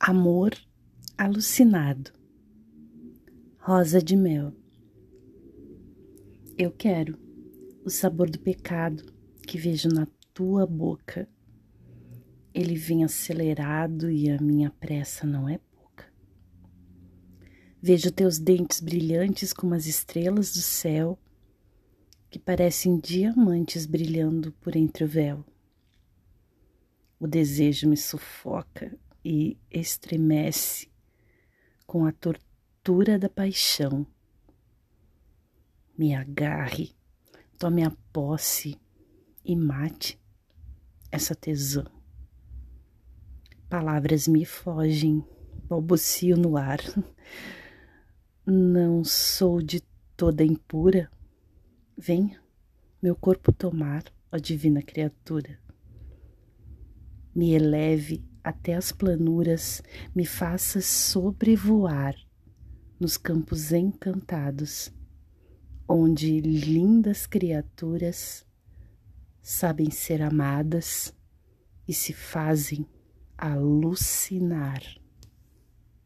Amor alucinado. Rosa de mel. Eu quero o sabor do pecado que vejo na tua boca. Ele vem acelerado e a minha pressa não é pouca. Vejo teus dentes brilhantes como as estrelas do céu, que parecem diamantes brilhando por entre o véu. O desejo me sufoca e estremece com a tortura da paixão. Me agarre, tome a posse e mate essa tesão. Palavras me fogem, balbucio no ar. Não sou de toda impura. Venha, meu corpo tomar, ó divina criatura. Me eleve até as planuras, me faça sobrevoar nos campos encantados, onde lindas criaturas sabem ser amadas e se fazem alucinar.